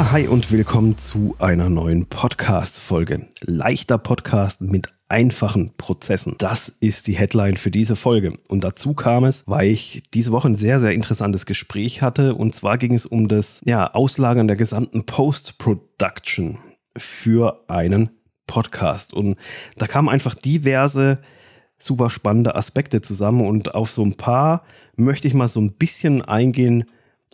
Hi und willkommen zu einer neuen Podcast-Folge. Leichter Podcast mit einfachen Prozessen. Das ist die Headline für diese Folge. Und dazu kam es, weil ich diese Woche ein sehr, sehr interessantes Gespräch hatte. Und zwar ging es um das ja, Auslagern der gesamten Post-Production für einen Podcast. Und da kamen einfach diverse super spannende Aspekte zusammen. Und auf so ein paar möchte ich mal so ein bisschen eingehen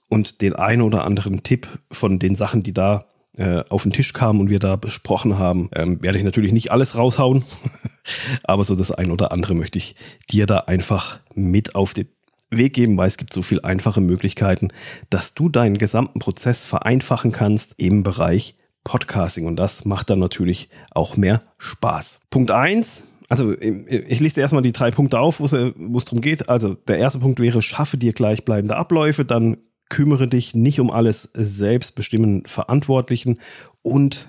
und den einen oder anderen Tipp von den Sachen, die da äh, auf den Tisch kamen und wir da besprochen haben, ähm, werde ich natürlich nicht alles raushauen, aber so das ein oder andere möchte ich dir da einfach mit auf den Weg geben, weil es gibt so viele einfache Möglichkeiten, dass du deinen gesamten Prozess vereinfachen kannst im Bereich Podcasting und das macht dann natürlich auch mehr Spaß. Punkt eins also ich lese erstmal die drei Punkte auf, wo es darum geht. Also der erste Punkt wäre, schaffe dir gleichbleibende Abläufe, dann kümmere dich nicht um alles selbst bestimmen Verantwortlichen und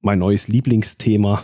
mein neues Lieblingsthema,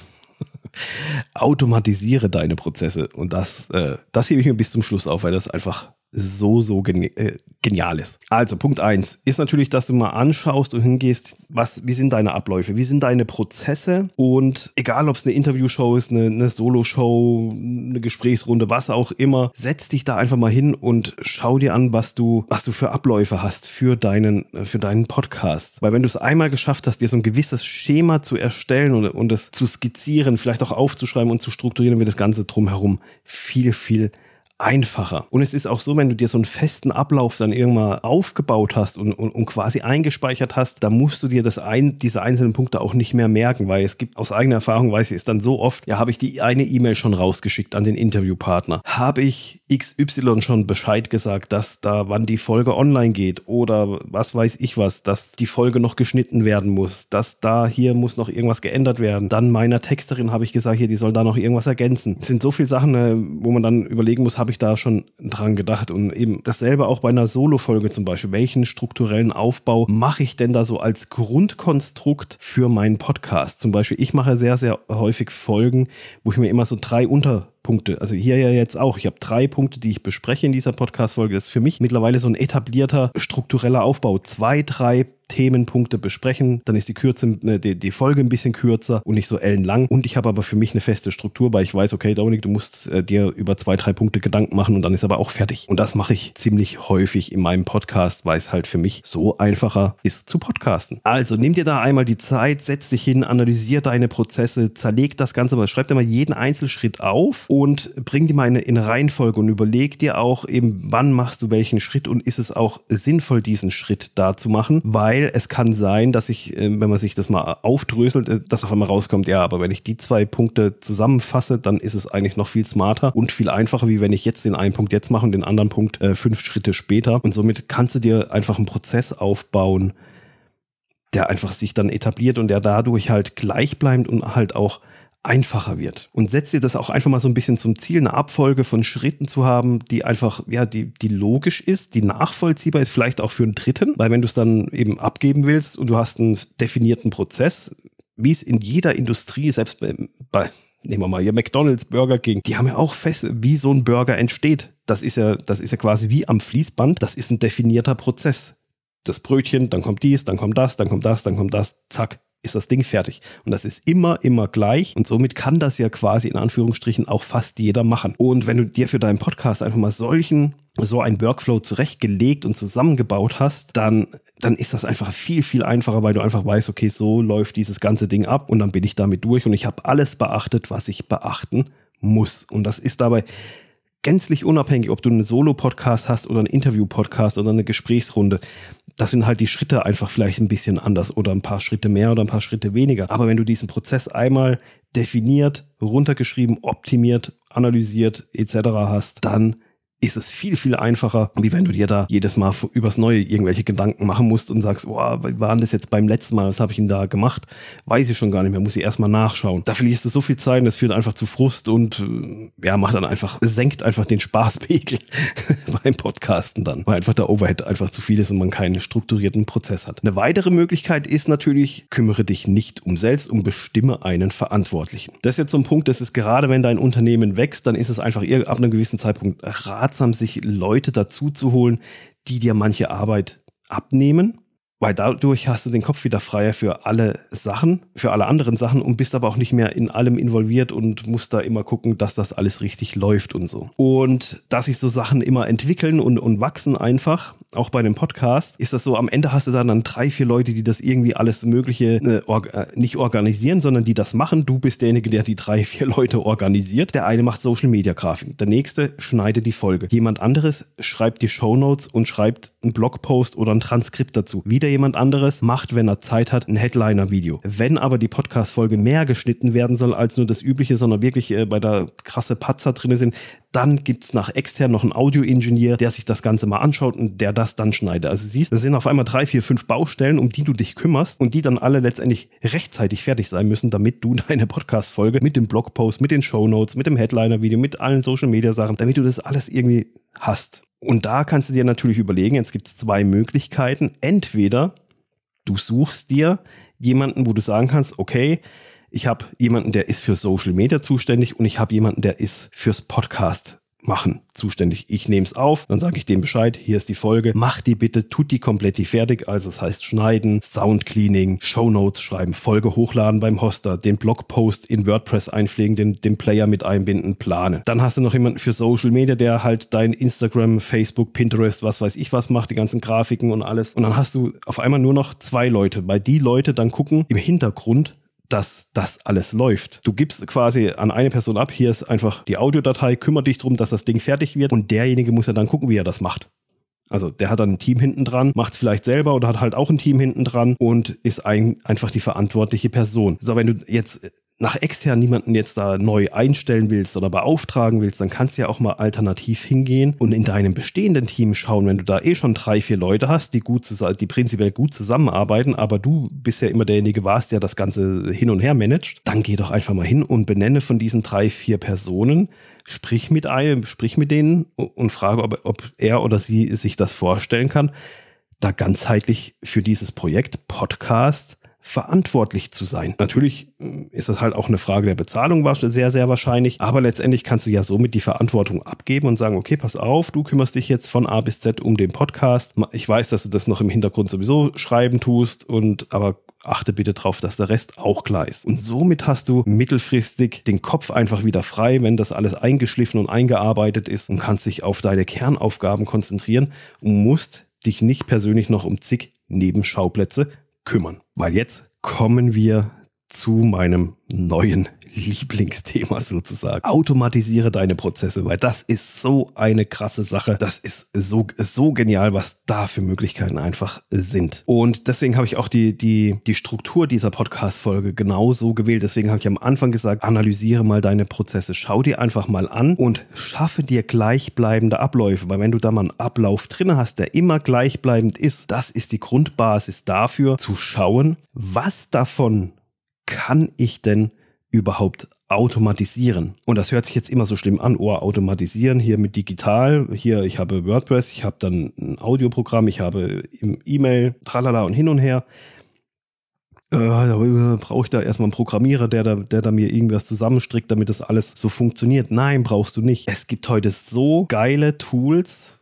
automatisiere deine Prozesse. Und das, äh, das hebe ich mir bis zum Schluss auf, weil das einfach so, so geni äh, genial ist. Also Punkt 1 ist natürlich, dass du mal anschaust und hingehst, was, wie sind deine Abläufe, wie sind deine Prozesse und egal, ob es eine Interviewshow ist, eine, eine Solo-Show, eine Gesprächsrunde, was auch immer, setz dich da einfach mal hin und schau dir an, was du, was du für Abläufe hast für deinen, für deinen Podcast. Weil wenn du es einmal geschafft hast, dir so ein gewisses Schema zu erstellen und, und es zu skizzieren, vielleicht auch aufzuschreiben und zu strukturieren, wird das Ganze drumherum viel, viel einfacher. Und es ist auch so, wenn du dir so einen festen Ablauf dann irgendwann aufgebaut hast und, und, und quasi eingespeichert hast, dann musst du dir das ein, diese einzelnen Punkte auch nicht mehr merken, weil es gibt aus eigener Erfahrung, weiß ich, ist dann so oft, ja, habe ich die eine E-Mail schon rausgeschickt an den Interviewpartner? Habe ich XY schon Bescheid gesagt, dass da wann die Folge online geht oder was weiß ich was, dass die Folge noch geschnitten werden muss, dass da hier muss noch irgendwas geändert werden. Dann meiner Texterin habe ich gesagt, hier, die soll da noch irgendwas ergänzen. Es sind so viele Sachen, äh, wo man dann überlegen muss, habe ich da schon dran gedacht. Und eben dasselbe auch bei einer Solo-Folge zum Beispiel. Welchen strukturellen Aufbau mache ich denn da so als Grundkonstrukt für meinen Podcast? Zum Beispiel, ich mache sehr, sehr häufig Folgen, wo ich mir immer so drei Unter Punkte. Also hier ja jetzt auch. Ich habe drei Punkte, die ich bespreche in dieser Podcast-Folge. Das ist für mich mittlerweile so ein etablierter struktureller Aufbau. Zwei, drei Themenpunkte besprechen. Dann ist die, Kürze, äh, die, die Folge ein bisschen kürzer und nicht so ellenlang. Und ich habe aber für mich eine feste Struktur, weil ich weiß, okay, Dominik, du musst äh, dir über zwei, drei Punkte Gedanken machen und dann ist aber auch fertig. Und das mache ich ziemlich häufig in meinem Podcast, weil es halt für mich so einfacher ist zu podcasten. Also nimm dir da einmal die Zeit, setz dich hin, analysier deine Prozesse, zerleg das Ganze, aber schreib dir mal jeden Einzelschritt auf und bring die mal in, in Reihenfolge und überleg dir auch eben, wann machst du welchen Schritt und ist es auch sinnvoll, diesen Schritt da zu machen, weil weil es kann sein, dass ich, äh, wenn man sich das mal aufdröselt, äh, dass auf einmal rauskommt, ja, aber wenn ich die zwei Punkte zusammenfasse, dann ist es eigentlich noch viel smarter und viel einfacher, wie wenn ich jetzt den einen Punkt jetzt mache und den anderen Punkt äh, fünf Schritte später. Und somit kannst du dir einfach einen Prozess aufbauen, der einfach sich dann etabliert und der dadurch halt gleichbleibend und halt auch einfacher wird. Und setzt dir das auch einfach mal so ein bisschen zum Ziel, eine Abfolge von Schritten zu haben, die einfach, ja, die, die logisch ist, die nachvollziehbar ist, vielleicht auch für einen Dritten, weil wenn du es dann eben abgeben willst und du hast einen definierten Prozess, wie es in jeder Industrie, selbst bei, bei nehmen wir mal hier McDonald's, Burger King, die haben ja auch fest, wie so ein Burger entsteht. Das ist ja, das ist ja quasi wie am Fließband. Das ist ein definierter Prozess. Das Brötchen, dann kommt dies, dann kommt das, dann kommt das, dann kommt das, zack ist das Ding fertig. Und das ist immer, immer gleich. Und somit kann das ja quasi in Anführungsstrichen auch fast jeder machen. Und wenn du dir für deinen Podcast einfach mal solchen so ein Workflow zurechtgelegt und zusammengebaut hast, dann, dann ist das einfach viel, viel einfacher, weil du einfach weißt, okay, so läuft dieses ganze Ding ab und dann bin ich damit durch und ich habe alles beachtet, was ich beachten muss. Und das ist dabei gänzlich unabhängig, ob du einen Solo-Podcast hast oder einen Interview-Podcast oder eine Gesprächsrunde. Das sind halt die Schritte einfach vielleicht ein bisschen anders oder ein paar Schritte mehr oder ein paar Schritte weniger. Aber wenn du diesen Prozess einmal definiert, runtergeschrieben, optimiert, analysiert etc. hast, dann ist es viel, viel einfacher, wie wenn du dir da jedes Mal übers Neue irgendwelche Gedanken machen musst und sagst, oh, wie war das jetzt beim letzten Mal, was habe ich denn da gemacht? Weiß ich schon gar nicht mehr, muss ich erstmal nachschauen. Da verlierst du so viel Zeit und das führt einfach zu Frust und äh, ja, macht dann einfach, senkt einfach den Spaßpegel beim Podcasten dann, weil einfach der Overhead einfach zu viel ist und man keinen strukturierten Prozess hat. Eine weitere Möglichkeit ist natürlich, kümmere dich nicht um selbst und bestimme einen Verantwortlichen. Das ist jetzt so ein Punkt, das ist gerade, wenn dein Unternehmen wächst, dann ist es einfach ab einem gewissen Zeitpunkt rat ratsam, sich Leute dazu zu holen, die dir manche Arbeit abnehmen, weil dadurch hast du den Kopf wieder freier für alle Sachen, für alle anderen Sachen und bist aber auch nicht mehr in allem involviert und musst da immer gucken, dass das alles richtig läuft und so. Und dass sich so Sachen immer entwickeln und, und wachsen einfach, auch bei einem Podcast, ist das so, am Ende hast du dann, dann drei, vier Leute, die das irgendwie alles Mögliche äh, äh, nicht organisieren, sondern die das machen. Du bist derjenige, der die drei, vier Leute organisiert. Der eine macht Social Media Grafik, der nächste schneidet die Folge. Jemand anderes schreibt die Show Notes und schreibt einen Blogpost oder ein Transkript dazu. Wieder jemand anderes macht, wenn er Zeit hat, ein Headliner-Video. Wenn aber die Podcast-Folge mehr geschnitten werden soll als nur das Übliche, sondern wirklich äh, bei der krasse Patzer drin sind, dann gibt es nach extern noch einen Audio-Ingenieur, der sich das Ganze mal anschaut und der das dann schneidet. Also siehst, das sind auf einmal drei, vier, fünf Baustellen, um die du dich kümmerst und die dann alle letztendlich rechtzeitig fertig sein müssen, damit du deine Podcast-Folge mit dem Blogpost, mit den Shownotes, mit dem Headliner-Video, mit allen Social-Media-Sachen, damit du das alles irgendwie hast. Und da kannst du dir natürlich überlegen, jetzt gibt es zwei Möglichkeiten. Entweder du suchst dir jemanden, wo du sagen kannst, okay, ich habe jemanden, der ist für Social Media zuständig und ich habe jemanden, der ist fürs Podcast machen zuständig. Ich nehme es auf, dann sage ich dem Bescheid, hier ist die Folge, mach die bitte, tut die komplett die fertig, also das heißt schneiden, Sound Cleaning, Show Notes schreiben, Folge hochladen beim Hoster, den Blogpost in WordPress einpflegen, den, den Player mit einbinden, planen. Dann hast du noch jemanden für Social Media, der halt dein Instagram, Facebook, Pinterest, was weiß ich was macht, die ganzen Grafiken und alles. Und dann hast du auf einmal nur noch zwei Leute, weil die Leute dann gucken im Hintergrund, dass das alles läuft. Du gibst quasi an eine Person ab, hier ist einfach die Audiodatei, kümmere dich darum, dass das Ding fertig wird und derjenige muss ja dann gucken, wie er das macht. Also der hat dann ein Team hinten dran, macht es vielleicht selber oder hat halt auch ein Team hinten dran und ist ein, einfach die verantwortliche Person. So, wenn du jetzt nach extern niemanden jetzt da neu einstellen willst oder beauftragen willst, dann kannst du ja auch mal alternativ hingehen und in deinem bestehenden Team schauen, wenn du da eh schon drei, vier Leute hast, die gut, die prinzipiell gut zusammenarbeiten, aber du bisher immer derjenige warst, der das Ganze hin und her managt, dann geh doch einfach mal hin und benenne von diesen drei, vier Personen, sprich mit einem, sprich mit denen und frage, ob, ob er oder sie sich das vorstellen kann, da ganzheitlich für dieses Projekt Podcast verantwortlich zu sein. Natürlich äh, ist das halt auch eine Frage der Bezahlung sehr, sehr wahrscheinlich, aber letztendlich kannst du ja somit die Verantwortung abgeben und sagen, okay, pass auf, du kümmerst dich jetzt von A bis Z um den Podcast. Ich weiß, dass du das noch im Hintergrund sowieso schreiben tust und aber achte bitte darauf, dass der Rest auch klar ist. Und somit hast du mittelfristig den Kopf einfach wieder frei, wenn das alles eingeschliffen und eingearbeitet ist und kannst dich auf deine Kernaufgaben konzentrieren und musst dich nicht persönlich noch um zig Nebenschauplätze kümmern. Weil jetzt kommen wir zu meinem neuen Lieblingsthema sozusagen. Automatisiere deine Prozesse, weil das ist so eine krasse Sache. Das ist so, so genial, was da für Möglichkeiten einfach sind. Und deswegen habe ich auch die, die, die Struktur dieser Podcast-Folge genauso gewählt. Deswegen habe ich am Anfang gesagt, analysiere mal deine Prozesse. Schau dir einfach mal an und schaffe dir gleichbleibende Abläufe. Weil wenn du da mal einen Ablauf drin hast, der immer gleichbleibend ist, das ist die Grundbasis dafür, zu schauen, was davon kann ich denn überhaupt automatisieren? Und das hört sich jetzt immer so schlimm an, oh, automatisieren hier mit digital. Hier, ich habe WordPress, ich habe dann ein Audioprogramm, ich habe E-Mail, tralala und hin und her. Äh, brauche ich da erstmal einen Programmierer, der da, der da mir irgendwas zusammenstrickt, damit das alles so funktioniert? Nein, brauchst du nicht. Es gibt heute so geile Tools,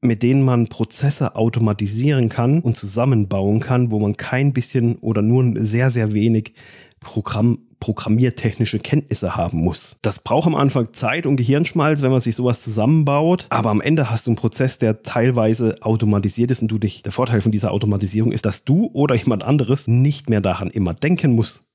mit denen man Prozesse automatisieren kann und zusammenbauen kann, wo man kein bisschen oder nur sehr, sehr wenig Programm, programmiertechnische Kenntnisse haben muss. Das braucht am Anfang Zeit und Gehirnschmalz, wenn man sich sowas zusammenbaut, aber am Ende hast du einen Prozess, der teilweise automatisiert ist und du dich, der Vorteil von dieser Automatisierung ist, dass du oder jemand anderes nicht mehr daran immer denken muss,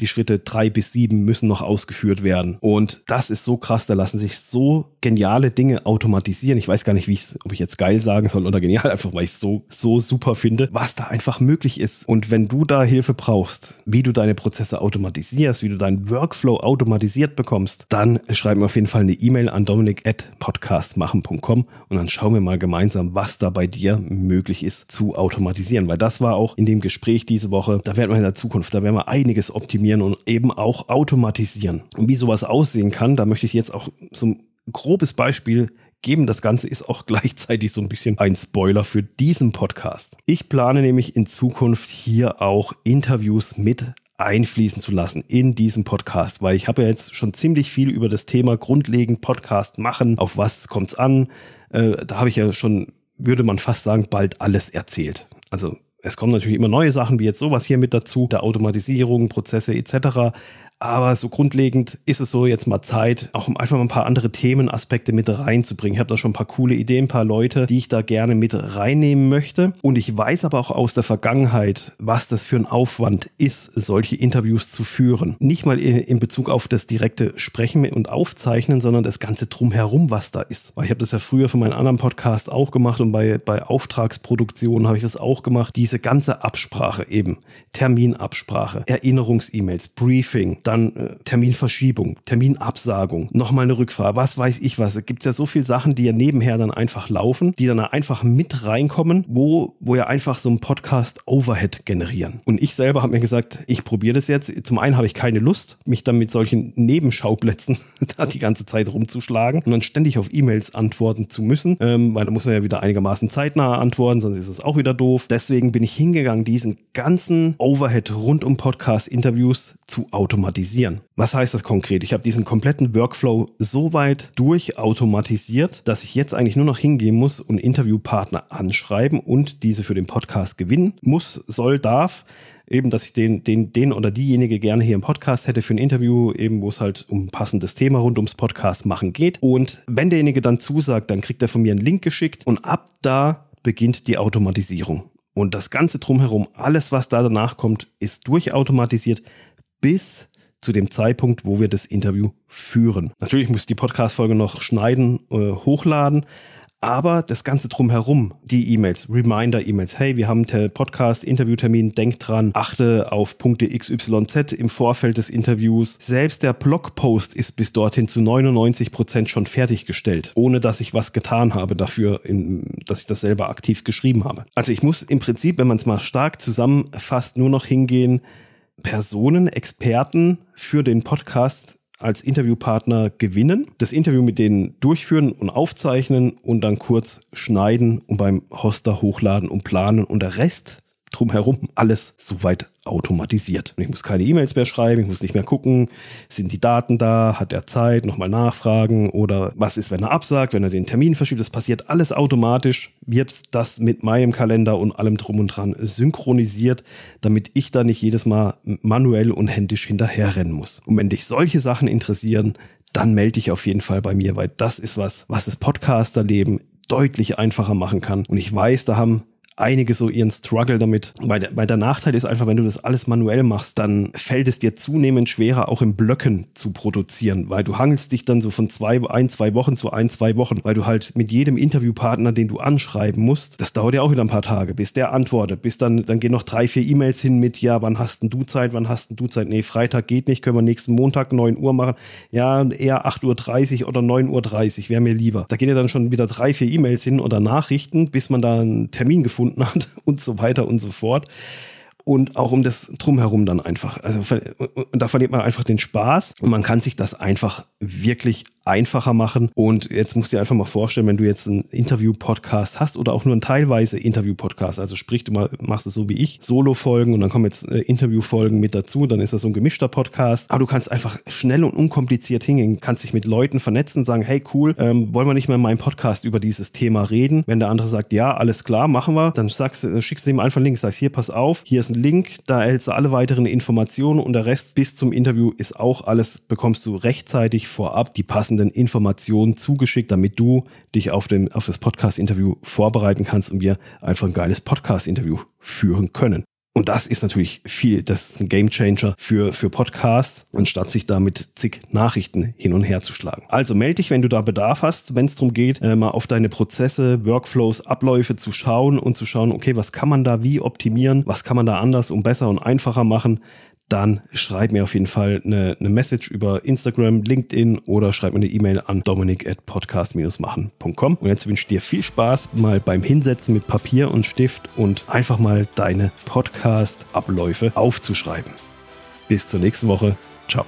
die Schritte drei bis sieben müssen noch ausgeführt werden. Und das ist so krass, da lassen sich so geniale Dinge automatisieren. Ich weiß gar nicht, wie ich ob ich jetzt geil sagen soll oder genial, einfach weil ich es so, so super finde, was da einfach möglich ist. Und wenn du da Hilfe brauchst, wie du deine Prozesse automatisierst, wie du deinen Workflow automatisiert bekommst, dann schreib mir auf jeden Fall eine E-Mail an dominik.podcastmachen.com und dann schauen wir mal gemeinsam, was da bei dir möglich ist zu automatisieren. Weil das war auch in dem Gespräch diese Woche, da werden wir in der Zukunft, da werden wir einiges optimieren optimieren und eben auch automatisieren. Und wie sowas aussehen kann, da möchte ich jetzt auch so ein grobes Beispiel geben. Das Ganze ist auch gleichzeitig so ein bisschen ein Spoiler für diesen Podcast. Ich plane nämlich in Zukunft hier auch Interviews mit einfließen zu lassen in diesem Podcast, weil ich habe ja jetzt schon ziemlich viel über das Thema grundlegend Podcast machen, auf was kommt es an. Äh, da habe ich ja schon, würde man fast sagen, bald alles erzählt. Also Es kommen natürlich immer neue Sachen, wie jetzt sowas hier mit dazu, der Automatisierung, Prozesse etc. Aber so grundlegend ist es so jetzt mal Zeit, auch um einfach mal ein paar andere Themenaspekte mit reinzubringen. Ich habe da schon ein paar coole Ideen, ein paar Leute, die ich da gerne mit reinnehmen möchte. Und ich weiß aber auch aus der Vergangenheit, was das für ein Aufwand ist, solche Interviews zu führen. Nicht mal in Bezug auf das direkte Sprechen und Aufzeichnen, sondern das Ganze drumherum, was da ist. Weil ich habe das ja früher für meinen anderen Podcast auch gemacht und bei, bei Auftragsproduktionen habe ich das auch gemacht. Diese ganze Absprache eben, Terminabsprache, Erinnerungs-E-Mails, Briefing, dann äh, Terminverschiebung, Terminabsagung, nochmal eine Rückfahrt, was weiß ich was. Es gibt ja so viele Sachen, die ja nebenher dann einfach laufen, die dann einfach mit reinkommen, wo, wo ja einfach so ein Podcast Overhead generieren. Und ich selber habe mir gesagt, ich probiere das jetzt. Zum einen habe ich keine Lust, mich dann mit solchen Nebenschauplätzen da die ganze Zeit rumzuschlagen und dann ständig auf E-Mails antworten zu müssen, ähm, weil da muss man ja wieder einigermaßen zeitnah antworten, sonst ist es auch wieder doof. Deswegen bin ich hingegangen, diesen ganzen Overhead rund um Podcast-Interviews zu automatisieren. Was heißt das konkret? Ich habe diesen kompletten Workflow so weit durchautomatisiert, dass ich jetzt eigentlich nur noch hingehen muss und Interviewpartner anschreiben und diese für den Podcast gewinnen muss, soll, darf eben, dass ich den, den, den oder diejenige gerne hier im Podcast hätte für ein Interview, eben wo es halt um ein passendes Thema rund ums Podcast machen geht. Und wenn derjenige dann zusagt, dann kriegt er von mir einen Link geschickt und ab da beginnt die Automatisierung. Und das Ganze drumherum, alles, was da danach kommt, ist durchautomatisiert bis zu dem Zeitpunkt, wo wir das Interview führen. Natürlich muss ich die Podcast-Folge noch schneiden, äh, hochladen, aber das Ganze drumherum, die E-Mails, Reminder-E-Mails, hey, wir haben einen Podcast, Interviewtermin, denk dran, achte auf Punkte XYZ im Vorfeld des Interviews. Selbst der Blogpost ist bis dorthin zu 99 Prozent schon fertiggestellt, ohne dass ich was getan habe dafür, in, dass ich das selber aktiv geschrieben habe. Also ich muss im Prinzip, wenn man es mal stark zusammenfasst, nur noch hingehen, Personen, Experten für den Podcast als Interviewpartner gewinnen, das Interview mit denen durchführen und aufzeichnen und dann kurz schneiden und beim Hoster hochladen und planen und der Rest drumherum alles soweit automatisiert. Und ich muss keine E-Mails mehr schreiben, ich muss nicht mehr gucken, sind die Daten da, hat er Zeit, nochmal nachfragen oder was ist, wenn er absagt, wenn er den Termin verschiebt. Das passiert alles automatisch, wird das mit meinem Kalender und allem drum und dran synchronisiert, damit ich da nicht jedes Mal manuell und händisch hinterherrennen muss. Und wenn dich solche Sachen interessieren, dann melde dich auf jeden Fall bei mir, weil das ist was, was das Podcasterleben deutlich einfacher machen kann. Und ich weiß, da haben einige so ihren Struggle damit. Weil der, weil der Nachteil ist einfach, wenn du das alles manuell machst, dann fällt es dir zunehmend schwerer, auch in Blöcken zu produzieren, weil du hangelst dich dann so von zwei, ein, zwei Wochen zu ein, zwei Wochen, weil du halt mit jedem Interviewpartner, den du anschreiben musst, das dauert ja auch wieder ein paar Tage, bis der antwortet, bis dann, dann gehen noch drei, vier E-Mails hin mit, ja, wann hast denn du Zeit, wann hast denn du Zeit? Nee, Freitag geht nicht, können wir nächsten Montag 9 Uhr machen. Ja, eher 8.30 Uhr oder 9.30 Uhr, wäre mir lieber. Da gehen ja dann schon wieder drei, vier E-Mails hin oder Nachrichten, bis man da einen Termin gefunden gefunden hat und so weiter und so fort und auch um das drumherum dann einfach. Also und da verliert man einfach den Spaß und man kann sich das einfach wirklich einfacher machen. Und jetzt musst du dir einfach mal vorstellen, wenn du jetzt einen Interview-Podcast hast oder auch nur einen teilweise Interview-Podcast, also sprich, du machst es so wie ich, Solo-Folgen und dann kommen jetzt äh, Interview-Folgen mit dazu, dann ist das so ein gemischter Podcast. Aber du kannst einfach schnell und unkompliziert hingehen, kannst dich mit Leuten vernetzen, sagen, hey cool, ähm, wollen wir nicht mehr in meinem Podcast über dieses Thema reden? Wenn der andere sagt, ja, alles klar, machen wir, dann sagst, dann schickst du ihm einfach einen Link, sagst, hier, pass auf, hier ist ein Link, da erhältst du alle weiteren Informationen und der Rest bis zum Interview ist auch alles, bekommst du rechtzeitig vorab die passenden Informationen zugeschickt, damit du dich auf, den, auf das Podcast-Interview vorbereiten kannst und wir einfach ein geiles Podcast-Interview führen können. Und das ist natürlich viel, das ist ein Gamechanger für, für Podcasts, anstatt sich da mit zig Nachrichten hin und her zu schlagen. Also melde dich, wenn du da Bedarf hast, wenn es darum geht, äh, mal auf deine Prozesse, Workflows, Abläufe zu schauen und zu schauen, okay, was kann man da wie optimieren, was kann man da anders und besser und einfacher machen dann schreib mir auf jeden Fall eine, eine Message über Instagram, LinkedIn oder schreib mir eine E-Mail an dominik at podcast-machen.com. Und jetzt wünsche ich dir viel Spaß mal beim Hinsetzen mit Papier und Stift und einfach mal deine Podcast-Abläufe aufzuschreiben. Bis zur nächsten Woche. Ciao.